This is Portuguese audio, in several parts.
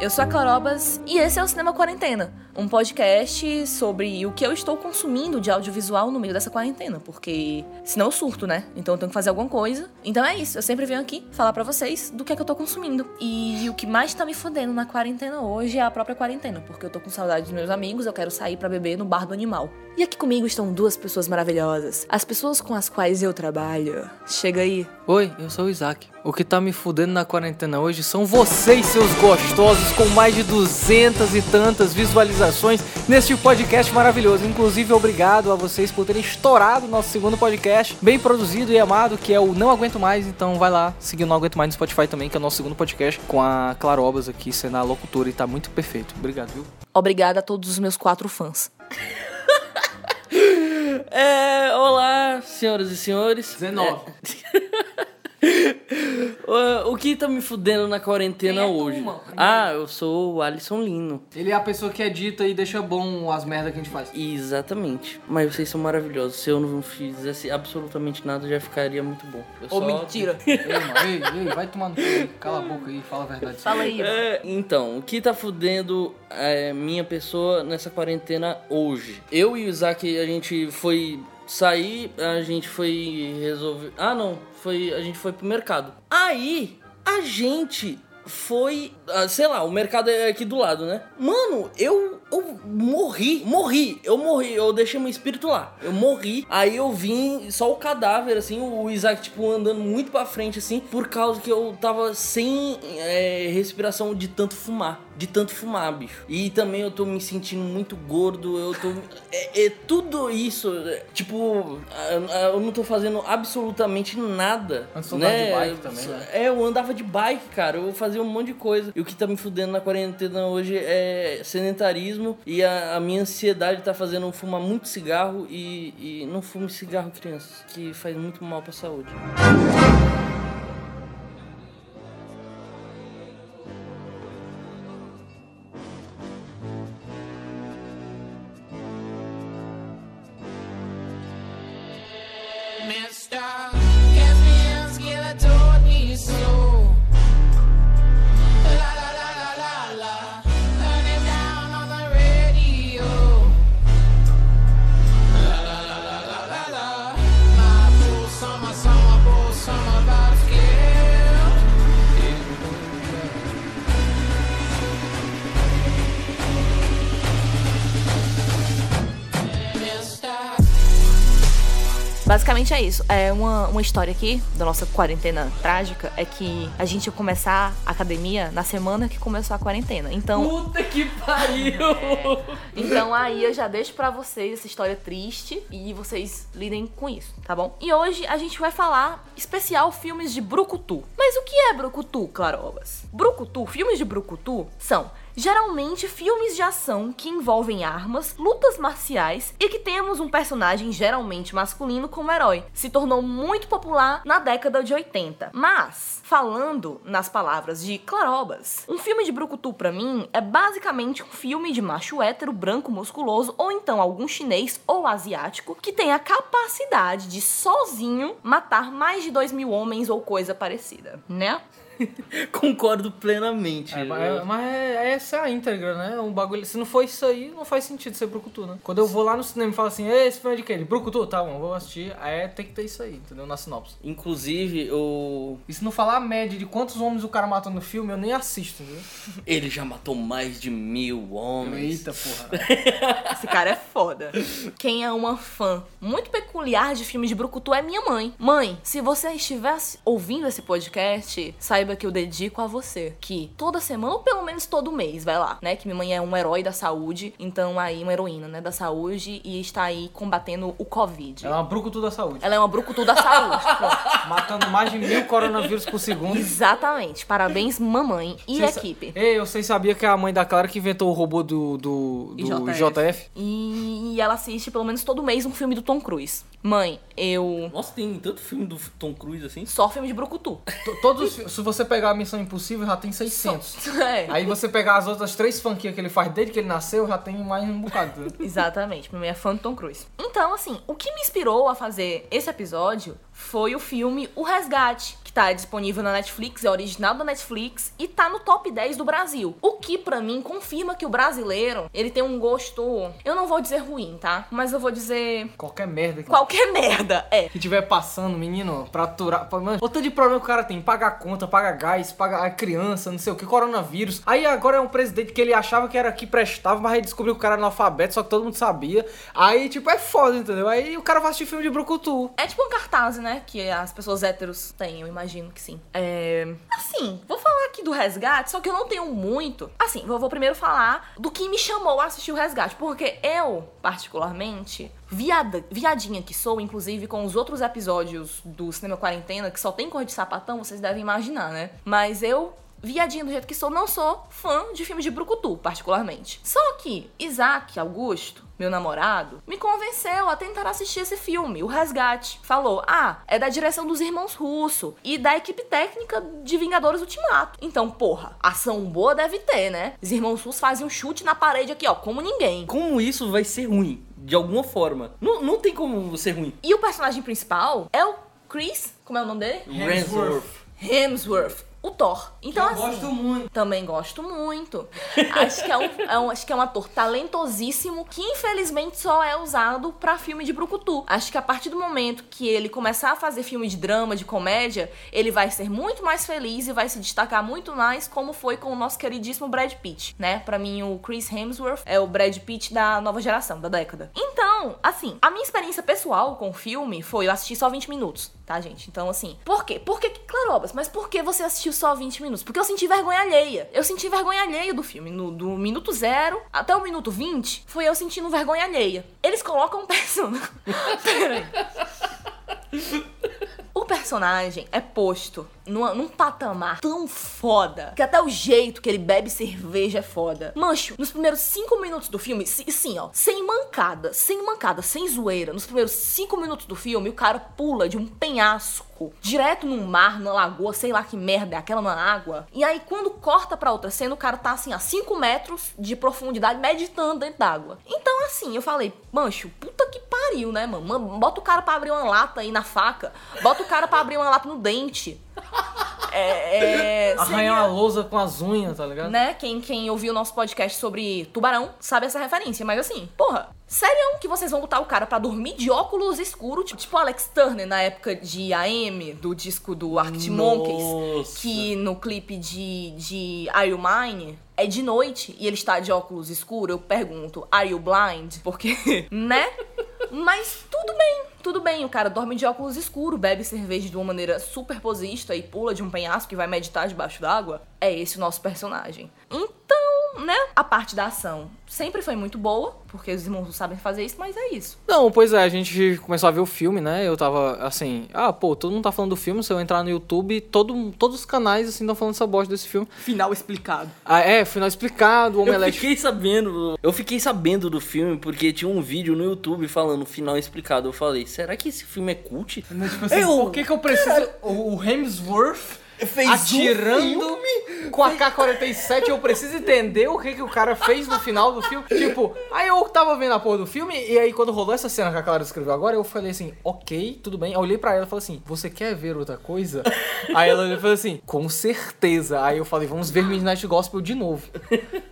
Eu sou a Clarobas e esse é o Cinema Quarentena, um podcast sobre o que eu estou consumindo de audiovisual no meio dessa quarentena, porque senão eu surto, né? Então eu tenho que fazer alguma coisa. Então é isso, eu sempre venho aqui falar para vocês do que é que eu tô consumindo. E o que mais tá me fodendo na quarentena hoje é a própria quarentena, porque eu tô com saudade dos meus amigos, eu quero sair para beber no bar do animal. E aqui comigo estão duas pessoas maravilhosas, as pessoas com as quais eu trabalho. Chega aí. Oi, eu sou o Isaac. O que tá me fudendo na quarentena hoje são vocês, seus gostosos, com mais de duzentas e tantas visualizações neste podcast maravilhoso. Inclusive, obrigado a vocês por terem estourado o nosso segundo podcast, bem produzido e amado, que é o Não Aguento Mais. Então vai lá, seguir o Não Aguento Mais no Spotify também, que é o nosso segundo podcast, com a Clarobas aqui sendo a locutora e tá muito perfeito. Obrigado, viu? Obrigada a todos os meus quatro fãs. É, olá, senhoras e senhores. 19. O- o que tá me fudendo na quarentena é hoje? Ah, eu sou o Alisson Lino. Ele é a pessoa que edita e deixa bom as merdas que a gente faz. Exatamente. Mas vocês são maravilhosos. Se eu não fizesse absolutamente nada, já ficaria muito bom. Eu Ô, só- mentira. Ei, mano, ei, ei, vai tomar no cu aí. Cala a boca aí e fala a verdade. Fala aí. É, então, o que tá fudendo é, minha pessoa nessa quarentena hoje? Eu e o Isaac, a gente foi sair, a gente foi resolver. Ah, não, foi a gente foi pro mercado. Aí, a gente foi, ah, sei lá, o mercado é aqui do lado, né? Mano, eu eu morri, morri, eu morri, eu deixei meu espírito lá. Eu morri. Aí eu vim só o cadáver assim, o Isaac tipo andando muito pra frente assim, por causa que eu tava sem é, respiração de tanto fumar, de tanto fumar, bicho. E também eu tô me sentindo muito gordo, eu tô é, é tudo isso, é, tipo, eu não tô fazendo absolutamente nada, Antes né? de bike também, né? É, eu andava de bike, cara. Eu fazia um monte de coisa. E o que tá me fudendo na quarentena hoje é sedentarismo. E a, a minha ansiedade tá fazendo eu fumar muito cigarro. E, e não fume cigarro, crianças, que faz muito mal pra saúde. Mister, miss. Basicamente é isso. É uma, uma história aqui da nossa quarentena trágica é que a gente ia começar a academia na semana que começou a quarentena. Então, Puta que pariu! então aí eu já deixo pra vocês essa história triste e vocês lidem com isso, tá bom? E hoje a gente vai falar especial filmes de brucutu. Mas o que é brucutu, Clarobas? Brucutu, filmes de brucutu são Geralmente filmes de ação que envolvem armas, lutas marciais e que temos um personagem geralmente masculino como herói. Se tornou muito popular na década de 80. Mas, falando nas palavras de Clarobas, um filme de brucutu pra mim é basicamente um filme de macho hétero branco musculoso ou então algum chinês ou asiático que tem a capacidade de sozinho matar mais de dois mil homens ou coisa parecida, né? Concordo plenamente. É, mas é- mas é- essa é a íntegra, né? Um bagulho. Se não for isso aí, não faz sentido ser Brucutu, né? Quando eu vou lá no cinema e falo assim, "Ei, esse filme é de? De Brucutu? Tá bom, vou assistir. Aí tem que ter isso aí, entendeu? Na sinopse. Inclusive, o... E se não falar a média de quantos homens o cara matou no filme, eu nem assisto, entendeu? ele já matou mais de mil homens. Eita porra. Esse cara é foda. Quem é uma fã muito peculiar de filmes de Brucutu é minha mãe. Mãe, se você estiver ouvindo esse podcast, saiba que eu dedico a você. Que toda semana, ou pelo menos todo mês, vai lá, né? Que minha mãe é um herói da saúde, então aí uma heroína, né? Da saúde e está aí combatendo o Covid. É uma Brucutu da saúde. Ela é uma Brucutu da saúde. Matando mais de mil coronavírus por segundo. Exatamente. Parabéns, mamãe e equipe. Ei, vocês sabiam que é a mãe da Clara que inventou o robô do, do, do IJF. JF? E ela assiste pelo menos todo mês um filme do Tom Cruise. Mãe, eu. Nossa, tem tanto filme do Tom Cruise assim? Só filme de Brucutu. T- Todos, os fi- se você pegar a Missão Impossível, já tem 600. É. Aí você pegar as outras três franquias que ele faz desde que ele nasceu, já tem mais um bocado. Exatamente, mãe é fã do Tom Cruise. Então, assim, o que me inspirou a fazer esse episódio foi o filme O Resgate, que tá disponível na Netflix, é original da Netflix e tá no top 10 do Brasil. O que pra mim confirma que o brasileiro, ele tem um gosto, eu não vou dizer ruim, tá? Mas eu vou dizer Qualquer merda que, qualquer merda, é. que tiver passando, menino, pra aturar. pra- Mano, o tanto de problema que o cara tem: pagar conta, pagar gás, pagar a criança, não sei o que, coronavírus. Aí agora é um presidente que ele achava que era que prestava, mas aí descobriu que o cara era analfabeto, só que todo mundo sabia. Aí, tipo, é foda, entendeu? Aí o cara vai assistir filme de Brucutu. É tipo um cartaz, né? Que as pessoas héteros têm, eu imagino que sim. É. Assim, vou falar aqui do resgate, só que eu não tenho muito. Assim, eu vou primeiro falar do que me chamou a assistir o resgate. Porque eu, particularmente, viada, viadinha que sou, inclusive com os outros episódios do Cinema Quarentena, que só tem cor de sapatão, vocês devem imaginar, né? Mas eu. Viadinha do jeito que sou, não sou fã de filmes de brucutu, particularmente. Só que Isaac Augusto, meu namorado, me convenceu a tentar assistir esse filme, O Resgate. Falou: ah, é da direção dos irmãos Russo e da equipe técnica de Vingadores Ultimato. Então, porra, ação boa deve ter, né? Os irmãos Russo fazem um chute na parede aqui, ó, como ninguém. Como isso vai ser ruim? De alguma forma. Não, não tem como ser ruim. E o personagem principal é o Chris, como é o nome dele? Hemsworth. Hemsworth. O Thor. Então, assim. muito. Também gosto muito. Acho que é um, é um- acho que é um ator talentosíssimo que infelizmente só é usado pra filme de brucutu. Acho que a partir do momento que ele começar a fazer filme de drama, de comédia, ele vai ser muito mais feliz e vai se destacar muito mais como foi com o nosso queridíssimo Brad Pitt, né? Pra mim o Chris Hemsworth é o Brad Pitt da nova geração, da década. Então, assim, a minha experiência pessoal com o filme foi eu assistir só 20 minutos, tá, gente? Então, assim, por quê? Por que, Clarobas, mas por que você assistiu só 20 minutos? Porque eu senti vergonha alheia. Eu senti vergonha alheia do filme. No, do minuto zero até o minuto 20, foi eu sentindo vergonha alheia. Eles colocam um personagem. O personagem é posto numa- num patamar tão foda que até o jeito que ele bebe cerveja é foda. Mancho, nos primeiros cinco minutos do filme, si- sim, ó, sem mancada, sem mancada, sem zoeira, nos primeiros cinco minutos do filme, o cara pula de um penhasco direto num mar, na lagoa, sei lá que merda é aquela na água. E aí, quando corta pra outra cena, o cara tá assim, a 5 metros de profundidade, meditando dentro d'água. Então, assim, eu falei, mancho, puta que pariu, né? Mano, Bota o cara pra abrir uma lata aí na faca, bota o cara pra abrir uma lata no dente. É. é Arranhar seria- uma lousa com as unhas, tá ligado? né? Quem, quem ouviu o nosso podcast sobre tubarão sabe essa referência. Mas assim, porra, sério que vocês vão botar o cara pra dormir de óculos escuros, tipo, tipo Alex Turner na época de AM, do disco do Arctic Monkeys, que no clipe de, de Are You Mine é de noite e ele está de óculos escuros, eu pergunto, Are You Blind? Porque, né? Mas tudo bem, tudo bem. O cara dorme de óculos escuros, bebe cerveja de uma maneira super posista e pula de um penhasco e vai meditar debaixo d'água. É esse o nosso personagem. Então, né? A parte da ação sempre foi muito boa, porque os irmãos não sabem fazer isso, mas é isso. Não, pois é, a gente começou a ver o filme, né? Eu tava assim, ah, pô, todo mundo tá falando do filme, se eu entrar no YouTube, todo, todos os canais assim estão falando essa bosta desse filme. Final explicado. Ah, é, final explicado, o Eu Omelete. fiquei sabendo, eu fiquei sabendo do filme porque tinha um vídeo no YouTube falando final explicado. Eu falei, será que esse filme é cult? Tipo assim, Eu- por que, que eu preciso. O Hemsworth Fez um atirando com a K-47, eu preciso entender o que, que o cara fez no final do filme. Tipo, aí eu tava vendo a porra do filme, e aí quando rolou essa cena que a Clara descreveu agora, eu falei assim, ok, tudo bem. Eu olhei pra ela e falei assim, você quer ver outra coisa? aí ela falou assim, com certeza. Aí eu falei, vamos ver Midnight Gospel de novo.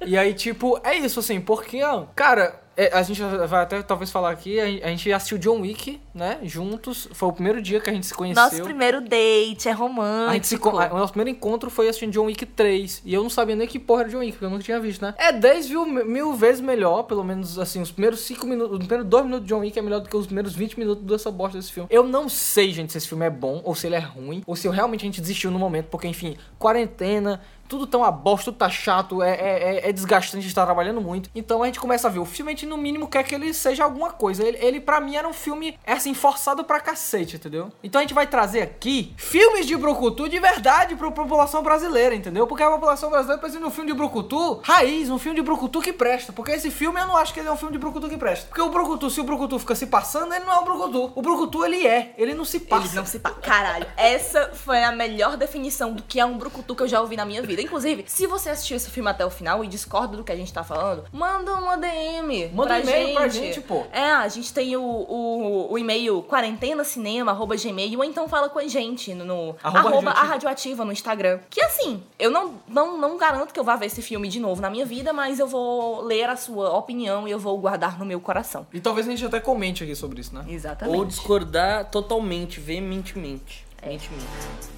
E aí, tipo, é isso, assim, porque, cara, a gente vai até talvez falar aqui, a gente- assistiu John Wick, né, juntos. Foi o primeiro dia que a gente se conheceu. Nosso primeiro date é romântico. A gente se, o nosso primeiro encontro foi assistindo John Wick 3. E eu não sabia nem que porra era John Wick, porque eu nunca tinha visto, né? É 10 mil, mil vezes melhor, pelo menos assim, os primeiros 5 minutos. Os primeiros 2 minutos de John Wick é melhor do que os primeiros 20 minutos dessa bosta desse filme. Eu não sei, gente, se esse filme é bom ou se ele é ruim, ou se realmente a gente desistiu no momento, porque, enfim, quarentena. Tudo tá uma bosta, tudo tá chato, é, é, é- é desgastante, a gente tá trabalhando muito. Então a gente começa a ver o filme, a gente no mínimo quer que ele seja alguma coisa. Ele, ele pra mim, era um filme, é assim, forçado pra cacete, entendeu? Então a gente vai trazer aqui filmes de Brucutu de verdade pra população brasileira, entendeu? Porque a população brasileira precisa de um filme de Brucutu raiz, um filme de Brucutu que presta. Porque esse filme eu não acho que ele é um filme de Brucutu que presta. Porque o Brucutu, se o Brucutu fica se passando, ele não é o Brucutu. O Brucutu, ele é, ele não se passa. Eles não se pa... Caralho, essa foi a melhor definição do que é um brucutu que eu já ouvi na minha vida. Vida. Inclusive, se você assistiu esse filme até o final e discorda do que a gente tá falando, manda uma DM. Manda pra um e-mail pra gente, pô. É, a gente tem o, o, o e-mail quarentenacinema.gmail ou então fala com a gente no, no Arroba arroba radioativa. a radioativa no Instagram. Que assim, eu não, não, não garanto que eu vá ver esse filme de novo na minha vida, mas eu vou ler a sua opinião e eu vou guardar no meu coração. E talvez a gente até comente aqui sobre isso, né? Exatamente. Ou discordar totalmente, veementemente. É. Veementemente.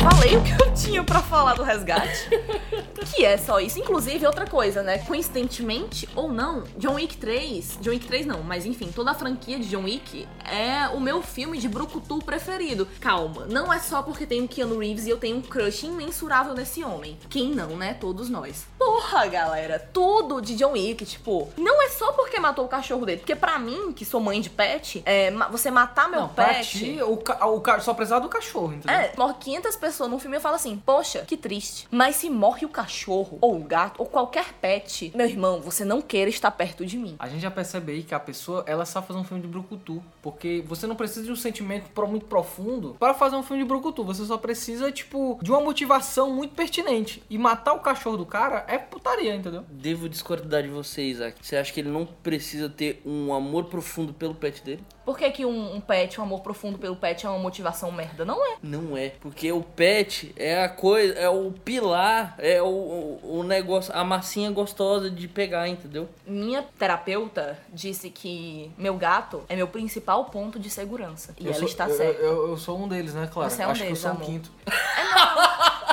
Falei o tinha pra falar do resgate. que é só isso. Inclusive, outra coisa, né? Coincidentemente ou não, John Wick 3. John Wick 3 não, mas enfim, toda a franquia de John Wick é o meu filme de Brucutu preferido. Calma, não é só porque tem o Keanu Reeves e eu tenho um crush imensurável nesse homem. Quem não, né? Todos nós. Porra, galera, tudo de John Wick, tipo, não é só porque matou o cachorro dele. Porque pra mim, que sou mãe de pet, é, você matar meu Não, pet. ti, o, ca- o só precisava do cachorro, entendeu? É, morre 500 pessoas no filme e eu falo assim, poxa, que triste. Mas se morre o cachorro, ou o gato, ou qualquer pet, meu irmão, você não queira estar perto de mim. A gente já percebe aí que a pessoa, ela sabe fazer um filme de brucutu. Porque você não precisa de um sentimento muito profundo para fazer um filme de brucutu. Você só precisa, tipo, de uma motivação muito pertinente. E matar o cachorro do cara é putaria, entendeu? Devo discordar de você, Isaac. Você acha que ele não precisa ter um amor profundo pelo pet dele? Por que, que um, um pet, um amor profundo pelo pet é uma motivação merda? Não é. Não é, porque o pet é a coisa, é o pilar, é o, o, o negócio, a massinha gostosa de pegar, entendeu? Minha terapeuta disse que meu gato é meu principal ponto de segurança. E Eu ela sou- está eu, certa. Eu, eu sou um deles, né, claro? Você é um Acho deles, que eu sou amor. um quinto.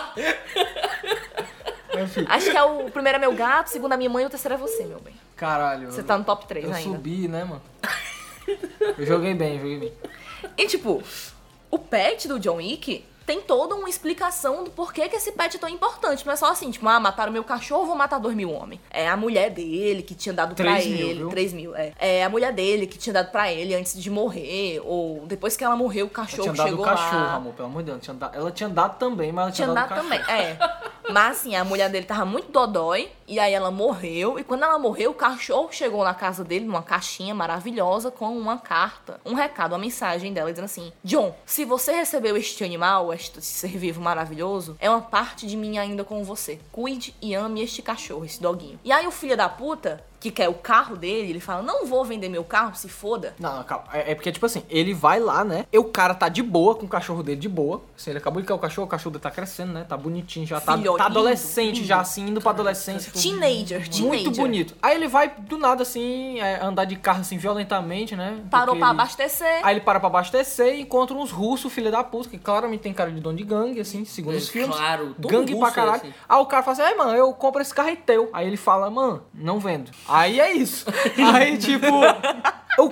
Acho que é o primeiro é meu gato, o segundo é minha mãe e o terceiro é você, meu bem. Caralho. Você tá no top 3 Eu ainda. subi, né, mano? Eu joguei bem, joguei bem. E tipo, o pet do John Wick tem toda uma explicação do porquê que esse pet é tão importante. Não é só assim, tipo, ah, mataram meu cachorro, vou matar dois mil homens. É a mulher dele que tinha dado pra mil, ele. viu? 3 mil, é. É a mulher dele que tinha dado pra ele antes de morrer. Ou depois que ela morreu, o Ela cachorro tinha dado chegou o cachorro, lá. amor, pelo amor de Deus. Dado- ela tinha dado também, mas ela tinha, Tinha dado dado também, é. Mas assim, a mulher dele tava muito dodói, e aí ela morreu, e quando ela morreu, o cachorro chegou na casa dele numa caixinha maravilhosa com uma carta, um recado, uma mensagem dela dizendo assim: John, se você recebeu este animal, este ser vivo maravilhoso, é uma parte de mim ainda com você. Cuide e ame este cachorro, esse doguinho. E aí o filho da puta, que quer o carro dele, ele fala: Não vou vender meu carro, se foda. Não, não, calma. É, é porque, tipo assim, ele vai lá, né? E o cara tá de boa com o cachorro dele, de boa. Assim, ele acabou de criar o cachorro, o cachorro dele tá crescendo, né? Tá bonitinho, já tá, Filho, tá adolescente, lindo. já assim, indo pra adolescência. Teenager, Muito teenager. bonito. Aí ele vai, do nada, assim, é, andar de carro, assim, violentamente, né? Parou pra ele- abastecer. Aí ele para pra abastecer e encontra uns russos, filha da puta, que claramente tem cara de dono de gangue, assim, segundo É, os filmes. claro, gangue russo pra é caralho. assim. Aí o cara fala assim, mano, eu compro esse carro é teu. Aí ele fala, mano, não vendo. Aí é isso. aí, tipo,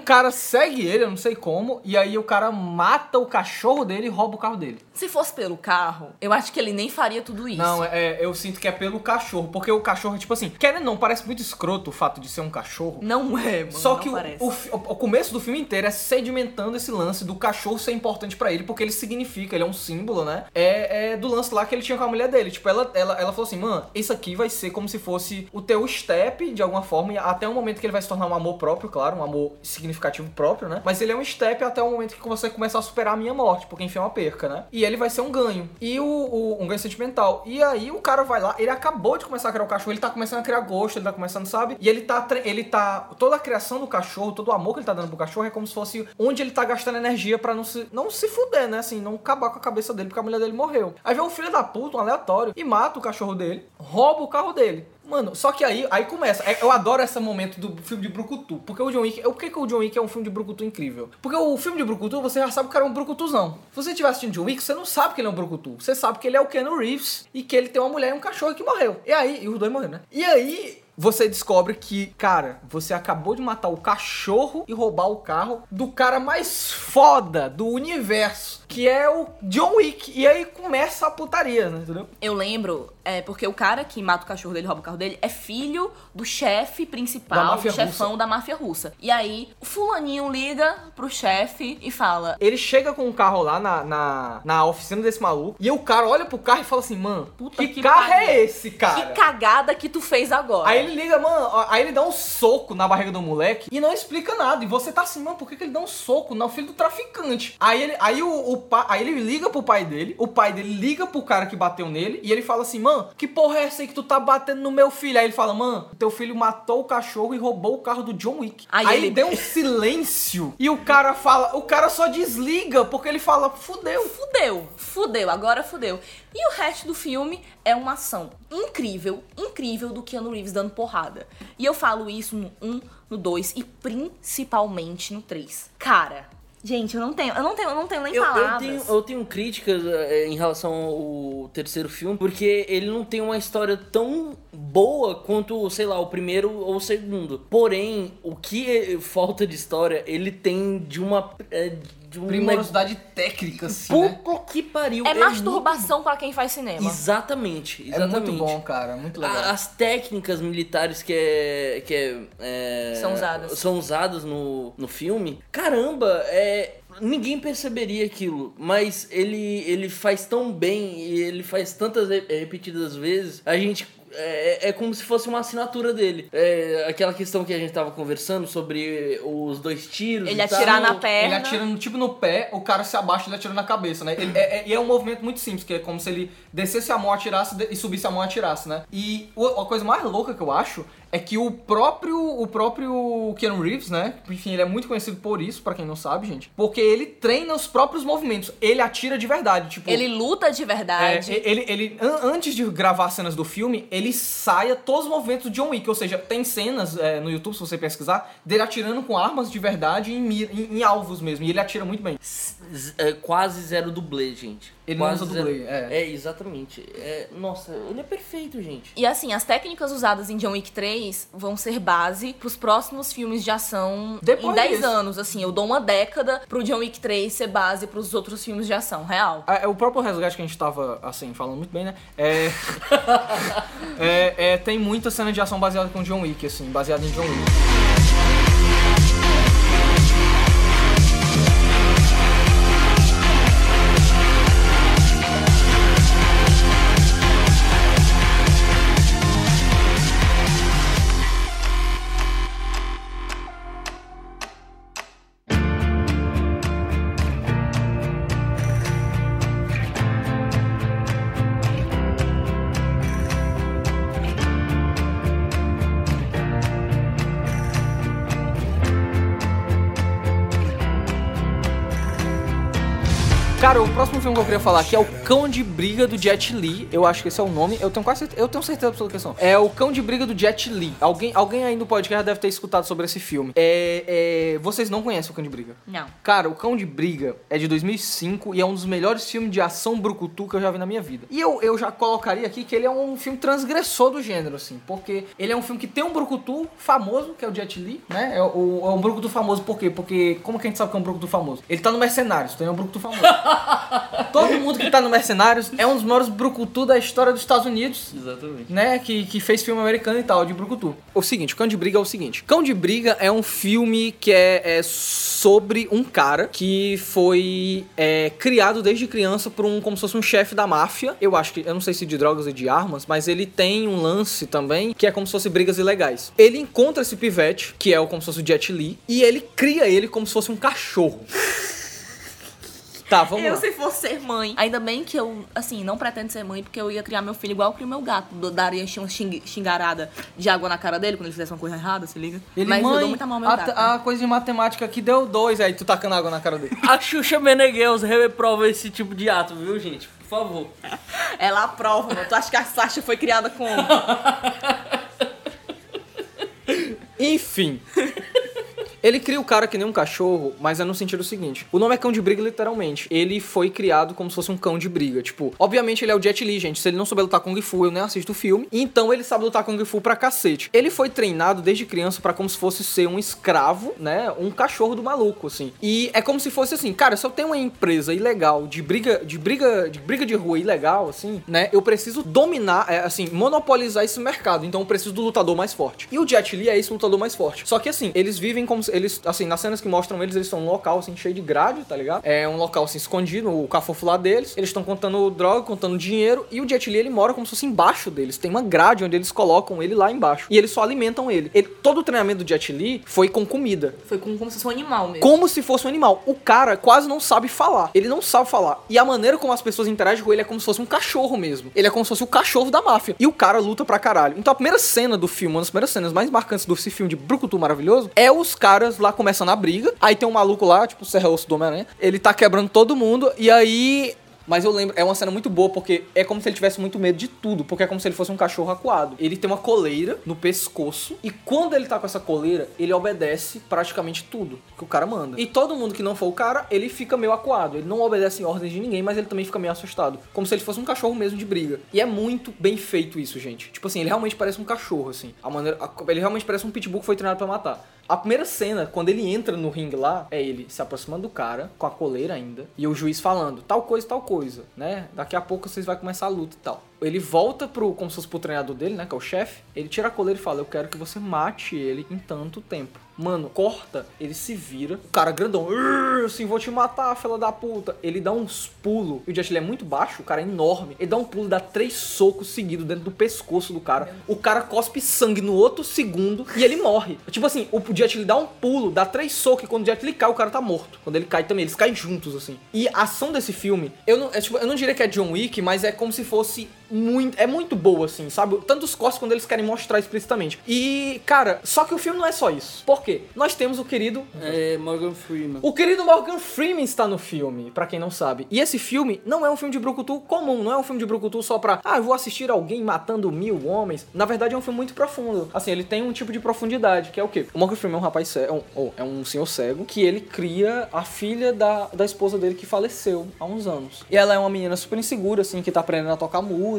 cara segue ele, eu não sei como, e aí o cara mata o cachorro dele e rouba o carro dele. Se fosse pelo carro, eu acho que ele nem faria tudo isso. Não, é, eu sinto que é pelo cachorro, porque o cachorro, tipo assim, querendo ou não, parece muito escroto o fato de ser um cachorro. Não é, mano. Só que o, o, o- começo do filme inteiro é sedimentando esse lance do cachorro ser importante pra ele, porque ele significa, ele é um símbolo, né? É, é do lance lá que ele tinha com a mulher dele. Tipo, ela, ela, ela falou assim, mano, isso aqui vai ser como se fosse o teu step, de alguma forma, e até o momento que ele vai se tornar um amor próprio, claro, um amor significativo próprio, né? Mas ele é um step até o momento que você começar a superar a minha morte, porque enfim é uma perca, né? E ele vai ser um ganho. E o, o- um ganho sentimental. E aí o cara vai lá, ele acabou de começar a criar o cachorro, ele tá começando a criar gosto, ele tá começando, sabe? E ele tá, ele tá, toda a criação do cachorro, todo o amor que ele tá dando pro cachorro é como se fosse onde ele tá gastando energia pra não se, não se fuder, né? Assim, não acabar com a cabeça dele, porque a mulher dele morreu. Aí vem um filho da puta, um aleatório, e mata o cachorro dele, rouba o carro dele. Mano, só que aí, aí começa. É, Eu adoro esse momento do filme de Brucutu. Porque o John Wick. Por que, que o John Wick é um filme de Brucutu incrível? Porque o filme de Brucutu, você já sabe que o cara é um Brucutuzão. Se você estiver assistindo John Wick, você não sabe que ele é um Brucutu. Você sabe que ele é o Keanu Reeves e que ele tem uma mulher e um cachorro que morreu. E aí, e os dois morreram, né? E aí, você descobre que, cara, você acabou de matar o cachorro e roubar o carro do cara mais foda do universo, que é o John Wick. E aí começa a putaria, né? Entendeu? Eu lembro, é, porque o cara que mata o cachorro dele, rouba o carro dele, é filho do chefe principal, do chefão russa. da máfia russa. E aí, o fulaninho liga pro chefe e fala: Ele chega com o carro lá na, na, na oficina desse maluco, e o cara olha pro carro e fala assim, mano, Puta que, que carro pariu. é esse, cara? Que cagada que tu fez agora. Aí ele liga, mano, aí ele dá um soco na barriga do moleque e não explica nada. E você tá assim, mano, por que, que ele dá um soco no filho do traficante? Aí ele, aí o, o pa- aí ele liga pro pai dele, o pai dele liga pro cara que bateu nele e ele fala assim, mano, que porra é essa aí que tu tá batendo no meu filho? Aí ele fala, mano, teu filho matou o cachorro e roubou o carro do John Wick. Aí Aí, ele deu um silêncio e o cara fala, o cara só desliga porque ele fala, fudeu. Fudeu, fudeu, agora fudeu. E o resto do filme é uma ação incrível, incrível do Keanu Reeves dando porrada. E eu falo isso no 1, no 2 e principalmente no 3. Cara, gente, eu não tenho, eu não tenho, eu não tenho nem Eu, eu palavras. tenho, eu tenho críticas é, em relação ao terceiro filme, porque ele não tem uma história tão boa quanto, sei lá, o primeiro ou o segundo. Porém, o que é- falta de história, ele tem de uma. É, de um Primorosidade técnica, assim, né? Puta que pariu. É muito- masturbação pra quem faz cinema. Exatamente, É exatamente. muito bom, cara, muito legal. A- As técnicas militares que é, que é, é, São usadas. são usadas no, no filme, caramba, é ninguém perceberia aquilo, mas ele ele faz tão bem e ele faz tantas re- repetidas vezes, a gente é, é como se fosse uma assinatura dele. É aquela questão que a gente tava conversando sobre os dois tiros. Ele e tal. atirar na perna. Ele atira no, tipo no pé, o cara se abaixa e ele atira na cabeça, né? Ele- é, é- e é um movimento muito simples, que é como se ele descesse a mão, atirasse e subisse a mão, atirasse, né? E o- a coisa mais louca que eu acho é que o próprio o próprio Keanu Reeves, né? Enfim, ele é muito conhecido por isso, pra quem não sabe, gente. Porque ele treina os próprios movimentos. Ele atira de verdade, tipo... Ele luta de É, verdade. ele, ele, an- antes de gravar cenas do filme, ele saia todos os movimentos do John Wick. Ou seja, tem cenas é, no YouTube, se você pesquisar, dele atirando com armas de verdade em, em- em alvos mesmo. E ele atira muito bem. É, quase zero dublê, gente. Ele não quase usa dublê, é. É, exatamente. É, nossa, ele é perfeito, gente. E assim, as técnicas usadas em John Wick 3 vão ser base pros próximos filmes de ação Depois em 10 disso. anos. Assim, eu dou uma década pro John Wick 3 ser base pros outros filmes de ação, real. É, é o próprio resgate que a gente tava, assim, falando muito bem, né? É, é, é, tem muita cena de ação baseada com John Wick, assim, baseada em John Wick. Queria falar aqui é o Cão de Briga do Jet Li. Eu acho que esse é o nome. Eu tenho quase certeza, eu tenho certeza absoluta que é o. É o Cão de Briga do Jet Li. Alguém, alguém aí no podcast deve ter escutado sobre esse filme. É, é, vocês não conhecem o Cão de Briga? Não. Cara, o Cão de Briga é de 2005 e é um dos melhores filmes de ação brucutu que eu já vi na minha vida. E eu, eu já colocaria aqui que ele é um filme transgressor do gênero, assim, porque ele é um filme que tem um brucutu famoso, que é o Jet Li, né? É, o, é um brucutu famoso por quê? Porque como que a gente sabe que é um brucutu famoso? Ele tá no Mercenários, então é um brucutu famoso. Todo mundo que tá no Mercenários é um dos maiores brucutu da história dos Estados Unidos Exatamente. né, que, que fez filme americano e tal, de Brucutu. O seguinte, Cão de Briga é o seguinte. Cão de Briga é um filme que é, é sobre um cara que foi é, criado desde criança por um, como se fosse um chefe da máfia. Eu acho que, eu não sei se de drogas ou de armas, mas ele tem um lance também que é como se fosse brigas ilegais. Ele encontra esse pivete, que é o, como se fosse o Jet Li, e ele cria ele como se fosse um cachorro. Tá, vamos eu, lá. se fosse ser mãe. Ainda bem que eu, assim, não pretendo ser mãe, porque eu ia criar meu filho igual eu crio meu gato. Daria uma xing- xingarada de água na cara dele quando ele fizesse uma coisa errada, se liga. Ele, Mas eu mãe, dou muita mal ao meu a, gato. a coisa de matemática aqui deu dois, aí tu tacando água na cara dele. A Xuxa Meneghels reprova esse tipo de ato, viu, gente? Por favor. Ela aprova, mano. Tu acha que a Sasha foi criada com. Enfim. Ele cria o cara que nem um cachorro, mas é no sentido seguinte. O nome é cão de briga, literalmente. Ele foi criado como se fosse um cão de briga. Tipo, obviamente ele é o Jet Li, gente. Se ele não souber lutar Kung Fu, eu nem assisto o filme. Então ele sabe lutar Kung Fu pra cacete. Ele foi treinado desde criança pra como se fosse ser um escravo, né? Um cachorro do maluco, assim. E é como se fosse assim, cara, se eu tenho uma empresa ilegal de briga, de briga, de briga de rua ilegal, assim, né? Eu preciso dominar, é, assim, monopolizar esse mercado. Então eu preciso do lutador mais forte. E o Jet Li é esse lutador mais forte. Só que assim, eles vivem como se eles, assim, nas cenas que mostram eles, eles estão num local assim cheio de grade, tá ligado? É um local assim escondido, o cafofo lá deles. Eles estão contando droga, contando dinheiro e o Jet Li ele mora como se fosse embaixo deles. Tem uma grade onde eles colocam ele lá embaixo. E eles só alimentam ele. ele todo o treinamento do Jet Li foi com comida. Foi como, como se fosse um animal mesmo. Como se fosse um animal. O cara quase não sabe falar. Ele não sabe falar. E a maneira como as pessoas interagem com ele é como se fosse um cachorro mesmo. Ele é como se fosse o cachorro da máfia. E o cara luta pra caralho. Então a primeira cena do filme, uma das primeiras cenas mais marcantes desse filme de Brucutu maravilhoso, é os caras lá começando a briga. Aí tem um maluco lá, tipo o Serra Osso do Homem-Aranha. Ele tá quebrando todo mundo. E aí mas eu lembro, é uma cena muito boa porque é como se ele tivesse muito medo de tudo, porque é como se ele fosse um cachorro acuado. Ele tem uma coleira no pescoço e quando ele tá com essa coleira, ele obedece praticamente tudo que o cara manda. E todo mundo que não for o cara, ele fica meio acuado. Ele não obedece em ordens de ninguém, mas ele também fica meio assustado, como se ele fosse um cachorro mesmo de briga. E é muito bem feito isso, gente. Tipo assim, ele realmente parece um cachorro assim. A maneira, a- ele realmente parece um pitbull que foi treinado pra matar. A primeira cena, quando ele entra no ringue lá, é ele se aproximando do cara, com a coleira ainda, e o juiz falando, tal coisa, tal coisa, né? Daqui a pouco vocês vão começar a luta e tal. Ele volta pro, como se fosse pro treinador dele, né? Que é o chefe. Ele tira a coleira e fala, eu quero que você mate ele em tanto tempo. Mano, corta, ele se vira. O cara grandão, "Urr, assim, vou te matar, fila da puta. Ele dá uns pulos. E o Jet Li é muito baixo, o cara é enorme. Ele dá um pulo, dá três socos seguidos dentro do pescoço do cara. O cara cospe sangue no outro segundo e ele morre. Tipo assim, o Jet Li dá um pulo, dá três socos e quando o Jet Li cai, o cara tá morto. Quando ele cai também, eles caem juntos, assim. E a ação desse filme, eu não, é, tipo, eu não diria que é John Wick, mas é como se fosse muito, é muito boa, assim, sabe? Tanto os cortes quando eles querem mostrar explicitamente. E, cara, só que o filme não é só isso. Por quê? Nós temos o querido É Morgan Freeman. o querido Morgan Freeman está no filme, pra quem não sabe. E esse filme não é um filme de brucutu comum, não é um filme de brucutu só pra, ah, eu vou assistir alguém matando mil homens. Na verdade é um filme muito profundo. Assim, ele tem um tipo de profundidade, que é o quê? O Morgan Freeman é um rapaz cego, é um, oh, é um senhor cego, que ele cria a filha da, da esposa dele que faleceu há uns anos. E ela é uma menina super insegura, assim, que tá aprendendo a tocar música,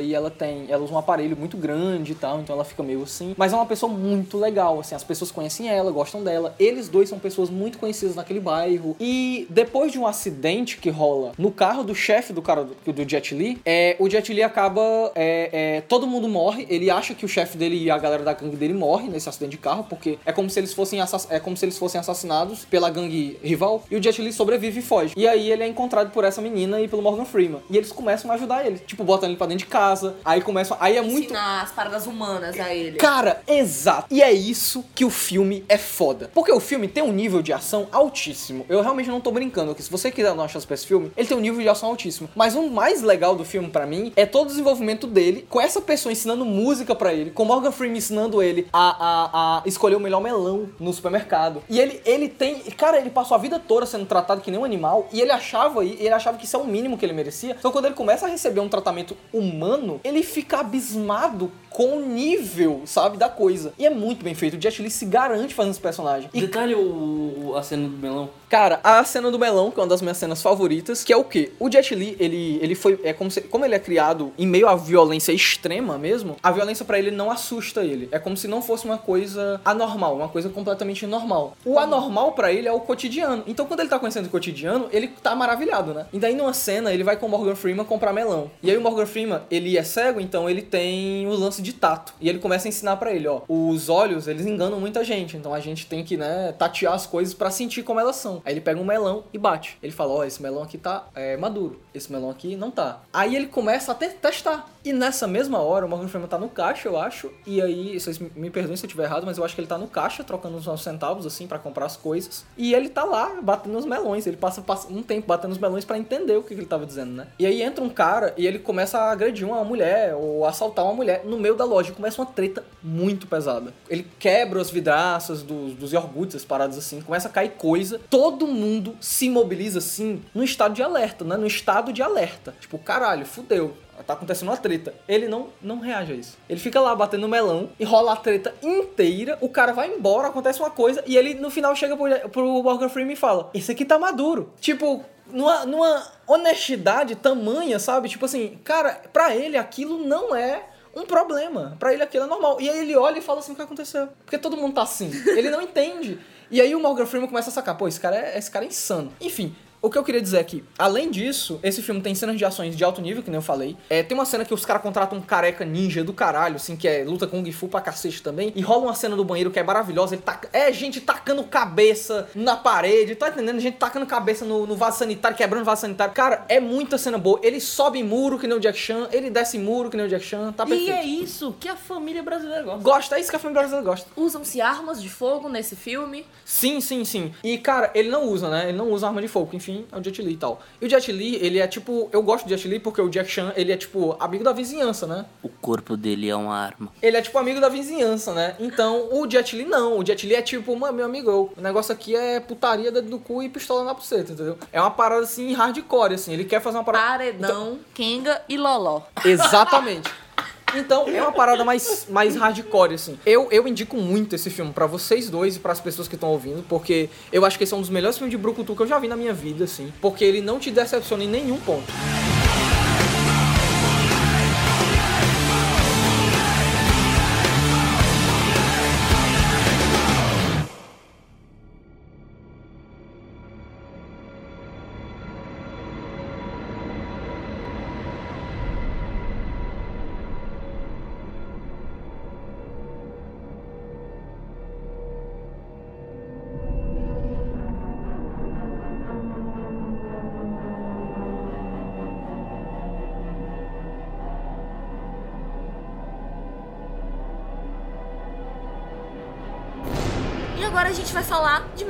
e ela tem, ela usa um aparelho muito grande e tal, então ela fica meio assim. Mas é uma pessoa muito legal, assim, as pessoas conhecem ela, gostam dela. Eles dois são pessoas muito conhecidas naquele bairro. E depois de um acidente que rola no carro do chefe do cara do, do Jet Li, é, o Jet Li acaba. é, é, todo mundo morre. Ele acha que o chefe dele e a galera da gangue dele morre nesse acidente de carro, porque é como se eles fossem, é como se eles fossem assassinados pela gangue rival. E o Jet Li sobrevive e foge. E aí ele é encontrado por essa menina e pelo Morgan Freeman. E eles começam a ajudar ele. Tipo, botam ele pra dentro de casa. Aí começam. Aí é muito. Ensinar as paradas humanas a ele. Cara, exato. E é isso que o filme é foda. Porque o filme tem um nível de ação altíssimo. Eu realmente não tô brincando aqui. Se você quiser dar uma chance pra esse filme, ele tem um nível de ação altíssimo. Mas o mais legal do filme pra mim é todo o desenvolvimento dele, com essa pessoa ensinando música pra ele, com Morgan Freeman ensinando ele a, a, a escolher o melhor melão no supermercado. E ele, ele tem. Cara, ele passou a vida toda sendo tratado que nem um animal. E ele achava, ele achava que isso é o mínimo que ele merecia. Então quando ele começa a receber um tratamento humano, ele fica abismado com o nível, sabe, da coisa. E é muito bem feito. O Jet Li se garante fazendo esse personagem. E Detalhe o, a cena do melão. Cara, a cena do melão, que é uma das minhas cenas favoritas, que é o quê? O Jet Li, ele, ele foi. É como, se, como ele é criado em meio à violência extrema mesmo, a violência pra ele não assusta ele. É como se não fosse uma coisa anormal, uma coisa completamente normal. O anormal pra ele é o cotidiano. Então quando ele tá conhecendo o cotidiano, ele tá maravilhado, né? E daí numa cena, ele vai com o Morgan Freeman comprar melão. E aí o Morgan Freeman, ele é cego, então ele tem o lance de tato. E ele começa a ensinar pra ele, ó, os olhos, eles enganam muita gente, então a gente tem que, né, tatear as coisas pra sentir como elas são. Aí ele pega um melão e bate. Ele fala, ó, esse melão aqui tá é, maduro, esse melão aqui não tá. Aí ele começa a te- testar. E nessa mesma hora, o Morgan Freeman tá no caixa, eu acho, e aí, vocês me perdoem se eu estiver errado, mas eu acho que ele tá no caixa, trocando uns centavos, assim, pra comprar as coisas. E ele tá lá, batendo nos melões. Ele passa, passa um tempo batendo nos melões pra entender o que, que ele tava dizendo, né? E aí entra um cara e ele começa a agredir uma mulher, ou assaltar uma mulher no meio da loja. Começa uma treta muito pesada. Ele quebra as vidraças dos, dos iogurtes, as paradas assim, começa a cair coisa. Todo mundo se mobiliza, assim, no estado de alerta, né? No estado de alerta. Tipo, caralho, fudeu. Tá acontecendo uma treta. Ele não, não reage a isso. Ele fica lá batendo melão e rola a treta inteira, o cara vai embora, acontece uma coisa, e ele no final chega pro, pro Morgan Freeman e fala: Esse aqui tá maduro. Tipo, numa, numa honestidade tamanha, sabe? Tipo assim, cara, pra ele aquilo não é um problema. Pra ele aquilo é normal. E aí ele olha e fala assim: o que aconteceu? Porque todo mundo tá assim. Ele não entende. E aí o Morgan Freeman começa a sacar: pô, esse cara é, esse cara é insano. Enfim. O que eu queria dizer aqui, além disso, esse filme tem cenas de ações de alto nível, que nem eu falei. É, tem uma cena que os caras contratam um careca ninja do caralho, assim, que é luta Kung Fu pra cacete também. E rola uma cena do banheiro que é maravilhosa. Ele taca, é gente tacando cabeça na parede, tá entendendo? Gente tacando cabeça no, no vaso sanitário, quebrando vaso sanitário. Cara, é muita cena boa. Ele sobe muro que nem o Jack Chan, ele desce muro que nem o Jack Chan, tá perfeito. E é isso que a família brasileira gosta. Gosta, é isso que a família brasileira gosta. Usam-se armas de fogo nesse filme. Sim, sim, sim. E, cara, ele não usa, né? Ele não usa arma de fogo, enfim, é o Jet Li e tal. E o Jet Li, ele é tipo. Eu gosto do Jet Li porque o Jack Chan, ele é tipo amigo da vizinhança, né? O corpo dele é uma arma. Ele é tipo amigo da vizinhança, né? Então o Jet Li não. O Jet Li é tipo, "Mano, meu amigo, o negócio aqui é putaria dentro do cu e pistola na buceta, entendeu? É uma parada assim hardcore, assim. Ele quer fazer uma parada. Paredão, Kenga e Loló. Exatamente. Então, é uma parada mais, mais hardcore, assim. Eu, eu indico muito esse filme pra vocês dois e pras pessoas que estão ouvindo, porque eu acho que esse é um dos melhores filmes de Brucutu que eu já vi na minha vida, assim. Porque ele não te decepciona em nenhum ponto.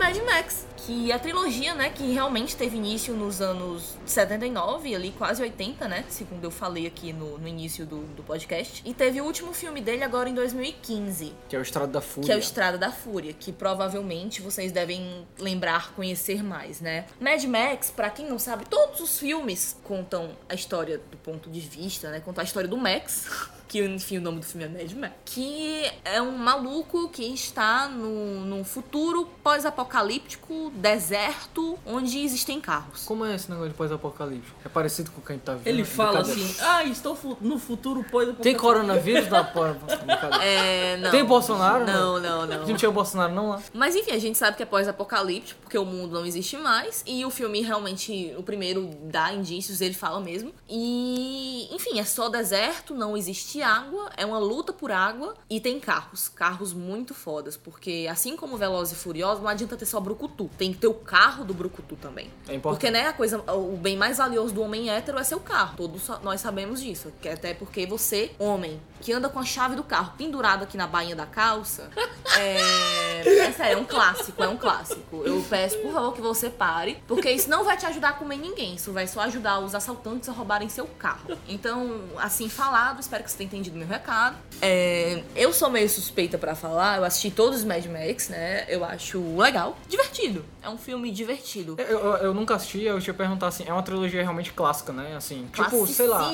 Mad Max, que é a trilogia, né, que realmente teve início nos anos 79, ali quase 80, né, segundo eu falei aqui no, no início do, do podcast. E teve o último filme dele agora em 2015, Que é o Estrado da Fúria. que é o Estrada da Fúria, que provavelmente vocês devem lembrar, conhecer mais, né? Mad Max, pra quem não sabe, todos os filmes contam a história do ponto de vista, né? Contam a história do Max, que enfim o nome do filme é Mad Max, que é um maluco que está no, num futuro pós-apocalíptico, deserto, onde existem carros. Como é esse negócio de pós-apocalipse? É parecido com o que a gente tá vendo? Ele fala assim: Ah, estou fu- no futuro pós Tem coronavírus na porra? É, não. Tem Bolsonaro? Não, não, não. Não tinha o Bolsonaro não lá? Mas enfim, a gente sabe que é pós-apocalíptico, porque o mundo não existe mais. E o filme realmente, o primeiro dá indícios, ele fala mesmo. E, enfim, é só deserto, não existe água, é uma luta por água e tem carros. Carros muito fodas, porque assim como Velozes e Furiosos, não adianta ter só Brucutu. Tem que ter o carro do Brucutu também. É importante. Porque, né, a coisa, o bem mais valioso do homem hétero é seu carro. Todos nós sabemos disso. Que até porque você, homem, que anda com a chave do carro pendurada aqui na bainha da calça, é, é sério, é um clássico, é um clássico. Eu peço, por favor, que você pare, porque isso não vai te ajudar a comer ninguém. Isso vai só ajudar os assaltantes a roubarem seu carro. Então, assim falado, espero que você tenha entendido meu recado. É, eu sou meio suspeita pra falar, eu assisti todos os Mad Max, né? Eu acho legal, divertido. É um filme divertido. Eu, eu, eu nunca assisti, eu te ia perguntar assim, é uma trilogia realmente clássica, né? Assim, tipo, sei lá,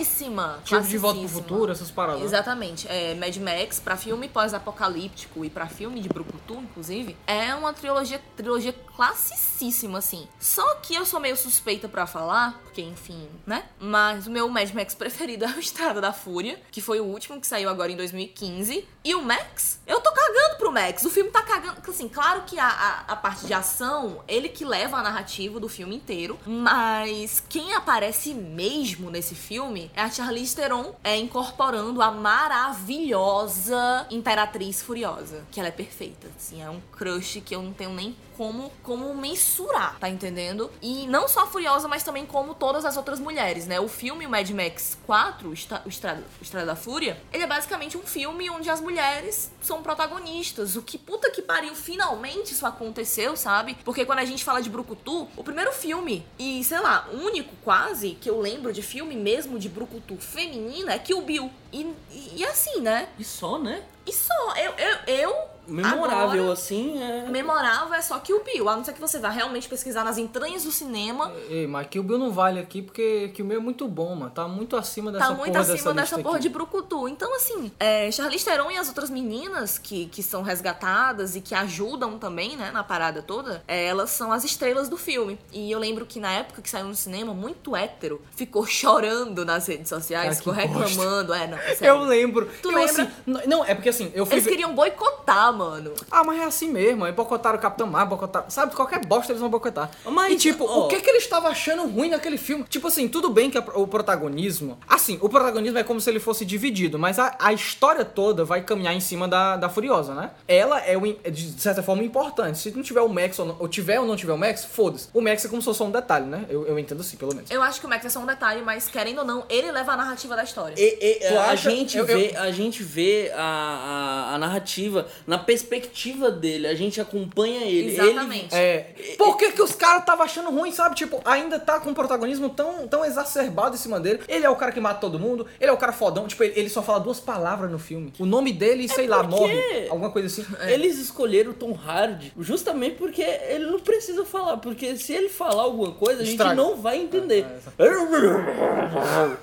tipo de Volta pro. Futuro, essas paradas. né? É, Mad Max, pra filme pós-apocalíptico e pra filme de Brucutu, inclusive, é uma trilogia, trilogia classicíssima, assim. Só que eu sou meio suspeita pra falar, porque, enfim, né? Mas o meu Mad Max preferido é o Estrada da Fúria, que foi o último que saiu agora em 2015. E o Max, eu tô cagando pro Max. O filme tá cagando. Assim, claro que a, a, a parte de ação, ele que leva a narrativa do filme inteiro. Mas quem aparece mesmo nesse filme é a Charlize Theron é, incorporando a maravilhosa Imperatriz Furiosa. Que ela é perfeita. Assim, é um crush que eu não tenho nem como, como mensurar, tá entendendo? E não só a Furiosa, mas também como todas as outras mulheres, né? O filme Mad Max 4, o Estra- o Estrada, o Estrada da Fúria, ele é basicamente um filme onde as mulheres são protagonistas. O que puta que pariu, finalmente isso aconteceu, sabe? Porque quando a gente fala de Brucutu, o primeiro filme, e sei lá, único quase, que eu lembro de filme mesmo de Brucutu feminina é Kill Bill. E, e, e assim, né? E só, né? E só, eu, eu, eu memorável Agora- assim é. Memorável é só que o Bill, a não ser que você vá realmente pesquisar nas entranhas do cinema, Ei, mas que o Bill não vale aqui porque que o meu é muito bom, mano. Tá muito acima dessa tá porra muito acima dessa, dessa porra aqui. de brucutu. Então, assim, é, Charlize Theron e as outras meninas que, que são resgatadas e que ajudam também, né, na parada toda, é, elas são as estrelas do filme. E eu lembro que na época que saiu no cinema, muito hétero ficou chorando nas redes sociais, Cara, ficou bosta. reclamando. É, não, sério. Eu lembro. Tu eu, lembra? assim, não, é porque assim, eu fui Eles queriam boicotar, mano. Ah, mas é assim mesmo. Aí boicotaram o Capitão Marvel, boicotaram. Sabe, qualquer bosta eles vão boicotar. Mas, e tipo, ó. o que que ele estava achando ruim naquele filme? Tipo assim, tudo bem que a- o protagonismo. Assim, o protagonismo é como se ele fosse dividido, mas a, a história toda vai caminhar em cima da, da Furiosa, né? Ela é, o, é de certa forma importante. Se não tiver o Max ou, não, ou tiver ou não tiver o Max, foda-se. O Max é como se fosse só um detalhe, né? Eu, eu entendo assim, pelo menos. Eu acho que o Max é só um detalhe, mas querendo ou não, ele leva a narrativa da história. E- e- a, acha? gente Eu- vê, eu- a gente vê a, a, a narrativa na perspectiva dele, a gente acompanha ele. Exatamente. É. Por que, que os caras tava achando ruim, sabe? Tipo, ainda tá com um protagonismo tão, tão exacerbado em cima dele. Ele é o cara que mata todo mundo, ele é o cara fodão. Tipo, ele, ele só fala duas palavras no filme. O nome dele, sei lá, morre. Alguma coisa assim. Ele- Eles escolheram o Tom Hardy justamente porque ele não precisa falar. Porque se ele falar alguma coisa, a gente Estraga. não vai entender.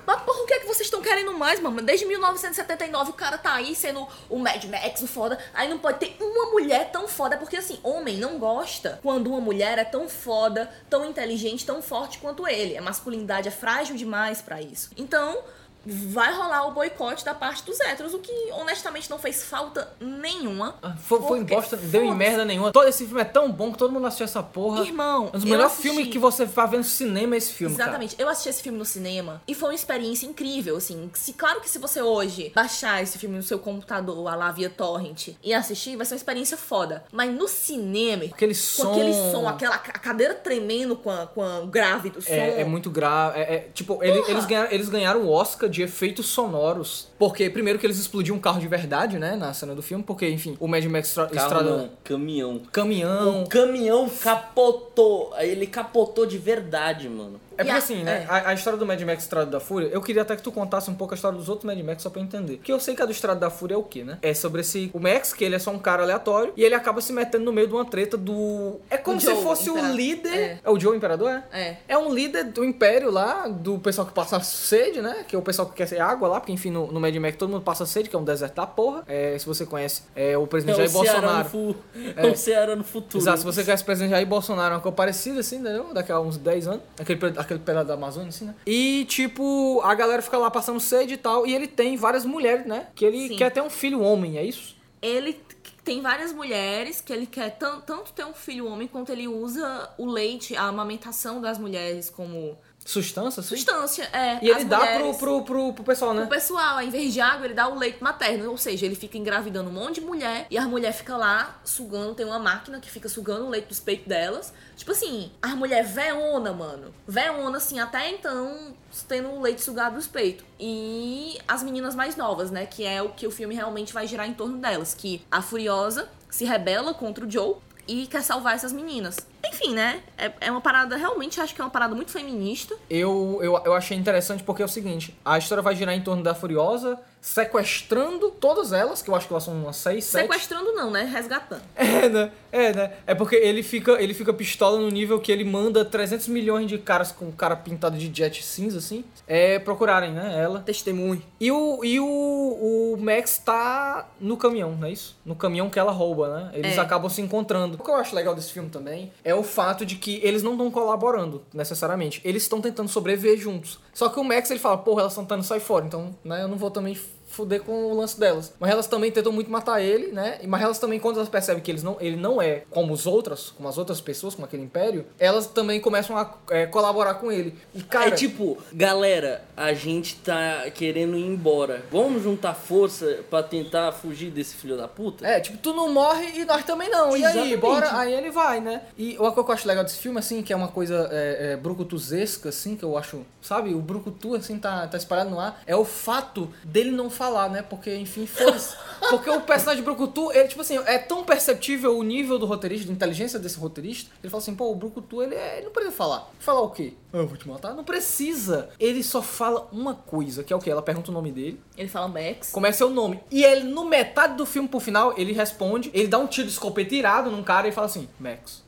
Mas porra, o que é que vocês estão querendo mais, mano? Desde 1979 o cara tá aí sendo o Mad Max, o foda. Aí não pode ter uma mulher tão foda, porque assim, homem não gosta quando uma mulher é tão foda, tão inteligente, tão forte quanto ele. A masculinidade é frágil demais pra isso. Então, vai rolar o boicote da parte dos héteros, o que honestamente não fez falta nenhuma. Ah, Foi, foi em bosta, deu em merda nenhuma. Todo esse filme é tão bom que todo mundo assistiu essa porra. Irmão, Um dos melhores assisti. filmes que você vai ver no cinema é esse filme, Exatamente. Eu assisti esse filme no cinema e foi uma experiência incrível, assim. Se, claro que se você hoje baixar esse filme no seu computador, a lá via torrent, e assistir, vai ser uma experiência foda. Mas no cinema, Aquele com som... aquele som, aquela ca- cadeira tremendo com a, com a grave do som. É, é muito grave. É, é, tipo, ele- eles, ganharam, eles ganharam o Oscar de efeitos sonoros. Porque, primeiro, que eles explodiam um carro de verdade, né? Na cena do filme. Porque, enfim, o Mad Max Carro Estrada. não, caminhão. Caminhão. O caminhão capotou. Ele capotou de verdade, mano. É porque a- assim, né? é. A, a história do Mad Max Estrada da Fúria, eu queria até que tu contasse um pouco a história dos outros Mad Max só pra eu entender. Porque eu sei que a do Estrada da Fúria é o quê, né? É sobre esse. O Max, que ele é só um cara aleatório, e ele acaba se metendo no meio de uma treta do. É como Do se Joe, fosse o líder. É. É. o Joe Imperador, é? É. É um líder do império lá, do pessoal que passa sede, né? Que é o pessoal que quer ser água lá, porque enfim, no, no Mad Max todo mundo passa sede, que é um deserto da porra. É, se você conhece, é o presidente É o Jair no, Bolsonaro. fu... é. o Ceará no futuro. Exato, se você conhece o presidente Jair Bolsonaro, é uma coisa parecida, assim, entendeu? Daqui a uns 10 anos. Aquele, aquele pedaço da Amazônia, assim, né? E, tipo, a galera fica lá passando sede e tal. E ele tem várias mulheres, né? Que ele Sim. quer ter um filho homem, é isso? Ele tem várias mulheres que ele quer tan- tanto ter um filho homem quanto ele usa o leite, a amamentação das mulheres como Sustância, assim? substância. É, E ele as dá pro, mulheres- pro, pro, pro pessoal, né? O pessoal, em vez de água, ele dá o leite materno. Ou seja, ele fica engravidando um monte de mulher e a mulher fica lá sugando. Tem uma máquina que fica sugando o leite dos peitos delas. Tipo assim, a mulher veona, mano. Veona, assim, até então, tendo o leite sugado dos peitos. E as meninas mais novas, né? Que é o que o filme realmente vai girar em torno delas. Que a Furiosa se rebela contra o Joe e quer salvar essas meninas. Enfim, né? É, é uma parada, realmente, acho que é uma parada muito feminista. Eu, eu, eu achei interessante porque é o seguinte: a história vai girar em torno da Furiosa, sequestrando todas elas, que eu acho que elas são umas 6, 7. Sequestrando não, né? Resgatando. É, né? É, né? É porque ele fica, ele fica pistola no nível que ele manda 300 milhões de caras com cara pintado de jet cinza, assim, é, procurarem, né? Ela. Testemunho. E o, e o, o Max tá no caminhão, não é isso? No caminhão que ela rouba, né? Eles É. acabam se encontrando. O que eu acho legal desse filme também é o fato de que eles não estão colaborando, necessariamente. Eles estão tentando sobreviver juntos. Só que o Max, ele fala, porra, elas estão tentando sair fora, então, né, eu não vou também fuder com o lance delas. Mas elas também tentam muito matar ele, né? Mas elas também, quando elas percebem que eles não, ele não é como os outros, como as outras pessoas, como aquele império, elas também começam a é, colaborar com ele. E, cara... é tipo, galera, a gente tá querendo ir embora. Vamos juntar força pra tentar fugir desse filho da puta? É, tipo, tu não morre e nós também não. E aí, Exatamente. bora? Aí ele vai, né? E coisa que eu acho legal desse filme, assim, que é uma coisa é, é, brucutuzesca, assim, que eu acho, sabe? O brucutu, assim, tá, tá espalhado no ar, é o fato dele não falar, né? Porque, enfim, foda-se. Porque o personagem de Brucutu, ele, tipo assim, é tão perceptível o nível do roteirista, da inteligência desse roteirista. Ele fala assim, pô, o Brucutu, ele, é, ele não precisa falar. Falar o quê? Ah, eu vou te matar? Não precisa. Ele só fala uma coisa, que é o quê? Ela pergunta o nome dele. Ele fala Max. Como é seu nome? E ele, no metade do filme pro final, ele responde, ele dá um tiro de escopeta irado num cara e fala assim, Max.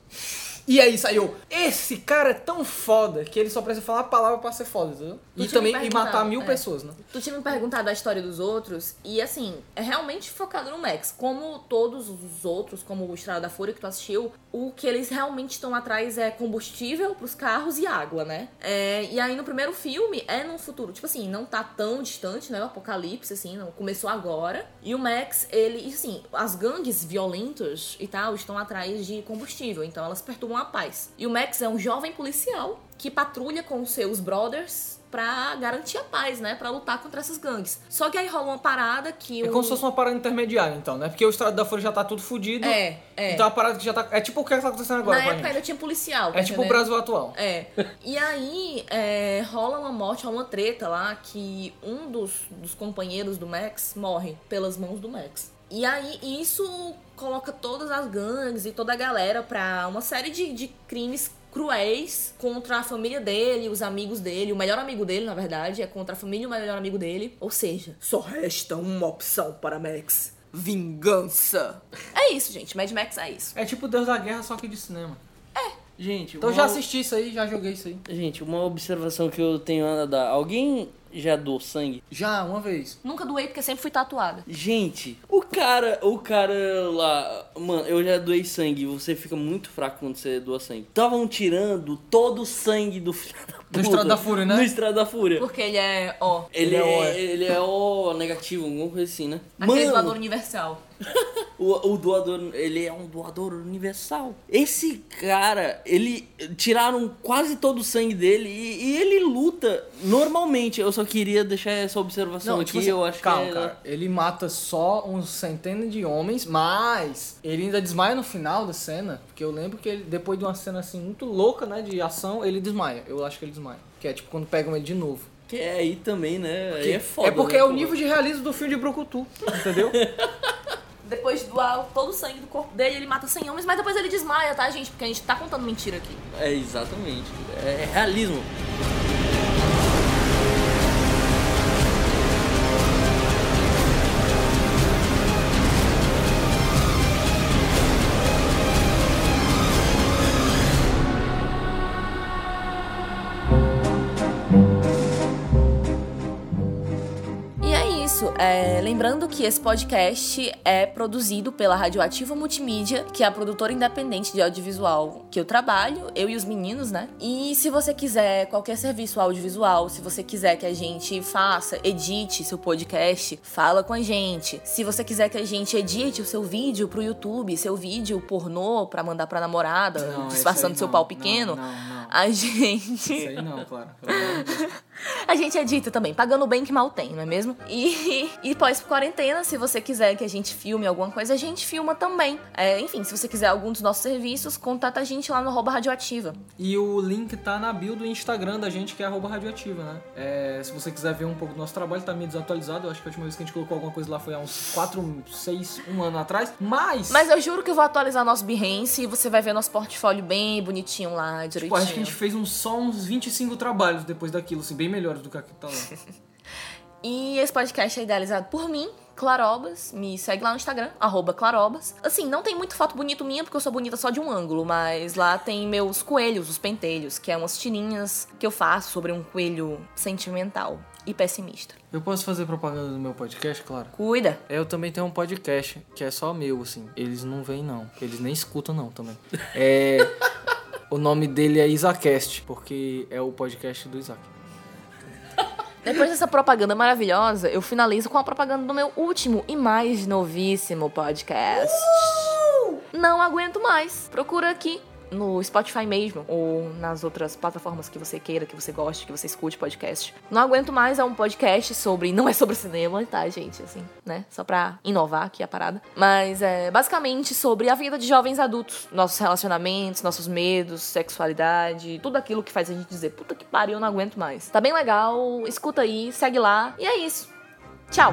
E aí saiu, esse cara é tão foda que ele só precisa falar a palavra pra ser foda, entendeu? Tu E também e matar mil é. pessoas, né? Tu tinha me perguntado a história dos outros, e assim, é realmente focado no Max. Como todos os outros, como o Estrada da Fúria que tu assistiu, o que eles realmente estão atrás é combustível pros carros e água, né? É, e aí no primeiro filme é num futuro, tipo assim, não tá tão distante, né? O apocalipse, assim, não começou agora. E o Max, ele, e, assim, as gangues violentas e tal estão atrás de combustível, então elas perturbam a paz. E o Max é um jovem policial que patrulha com seus brothers pra garantir a paz, né? Pra lutar contra essas gangues. Só que aí rola uma parada que É como se fosse uma parada intermediária, então, né? Porque o Estrado da Folha já tá tudo fudido. É, é. Então a parada que já tá. É tipo o que tá acontecendo agora, Na época ainda tinha policial. tá É tipo o? Brasil atual. É. E aí é, rola uma morte, rola uma treta lá que um dos, dos companheiros do Max morre pelas mãos do Max. E aí isso coloca todas as gangues e toda a galera pra uma série de, de crimes cruéis contra a família dele, os amigos dele, o melhor amigo dele, na verdade, é contra a família e o melhor amigo dele. Ou seja, só resta uma opção para Max. Vingança. É isso, gente. Mad Max é isso. É tipo Deus da Guerra, só que de cinema. Gente, Então eu uma- já assisti isso aí, já joguei isso aí. Gente, uma observação que eu tenho a dar. Alguém já doou sangue? Já, uma vez. Nunca doei porque sempre fui tatuada. Gente, o cara, o cara lá, mano, eu já doei sangue, você fica muito fraco quando você doa sangue. Estavam tirando todo o sangue do filho da puta. Estrada da Fúria, né? Do Estrada da Fúria. Porque ele é, ó, Ele, Ele é é, O, ele é O negativo, alguma coisa assim, né? aquele Mano, doador universal. O, o doador, ele é um doador universal. Esse cara, ele tiraram quase todo o sangue dele e, e ele luta normalmente. Eu só queria deixar essa observação aqui, tipo assim, eu acho calma, que é... cara. Ele mata só uns centenas de homens, mas ele ainda desmaia no final da cena. Porque eu lembro que ele, depois de uma cena assim muito louca, né, de ação, ele desmaia. Eu acho que ele desmaia. Que é tipo quando pegam ele de novo. Que é aí também, né? Aí é foda. é porque né, é o nível de realismo do filme de Brucutu, entendeu? Depois de doar todo o sangue do corpo dele, ele mata 100 homens, mas depois ele desmaia, tá, gente? Porque a gente tá contando mentira aqui. É, exatamente. É realismo. Lembrando que esse podcast é produzido pela Radioativa Multimídia, que é a produtora independente de audiovisual que eu trabalho, eu e os meninos, né? E se você quiser qualquer serviço audiovisual, se você quiser que a gente faça, edite seu podcast, fala com a gente. Se você quiser que a gente edite o seu vídeo pro YouTube, seu vídeo pornô pra mandar pra namorada, Não, disfarçando seu não, pau pequeno, não. a gente. Isso aí não, claro. A gente edita também, pagando bem que mal tem, não é mesmo? E, e pós-quarentena, se você quiser que a gente filme alguma coisa, a gente filma também. É, enfim, se você quiser algum dos nossos serviços, contata a gente lá no arroba radioativa. E o link tá na bio do Instagram da gente, que é arroba radioativa, né? É, se você quiser ver um pouco do nosso trabalho, tá meio desatualizado. Eu acho que a última vez que a gente colocou alguma coisa lá foi há uns 4, 6, 1 ano atrás. Mas, Mas eu juro que eu vou atualizar nosso Behance e você vai ver nosso portfólio bem bonitinho lá, direitinho. tipo, acho que a gente fez uns, só uns 25 trabalhos depois daquilo, assim, bem melhores do que aquilo que tá lá. E esse podcast é idealizado por mim, Clarobas. Me segue lá no Instagram, arroba Clarobas. Assim, não tem muito foto bonita minha, porque eu sou bonita só de um ângulo, mas lá tem meus coelhos, os pentelhos, que é umas tirinhas que eu faço sobre um coelho sentimental e pessimista. Eu posso fazer propaganda do meu podcast, claro? Cuida! Eu também tenho um podcast que é só meu, assim. Eles não vêm, não. Eles nem escutam, não, também. É... o nome dele é Isacast, porque é o podcast do Isaac. Depois dessa propaganda maravilhosa, eu finalizo com a propaganda do meu último e mais novíssimo podcast. Não aguento mais. Procura aqui no Spotify mesmo, ou nas outras plataformas que você queira, que você goste, que você escute podcast. Não aguento mais é um podcast sobre. Não é sobre cinema, tá, gente? Assim, né? Só pra inovar aqui a parada. Mas é basicamente sobre a vida de jovens adultos. Nossos relacionamentos, nossos medos, sexualidade, tudo aquilo que faz a gente dizer, puta que pariu, eu não aguento mais. Tá bem legal, escuta aí, segue lá. E é isso. Tchau!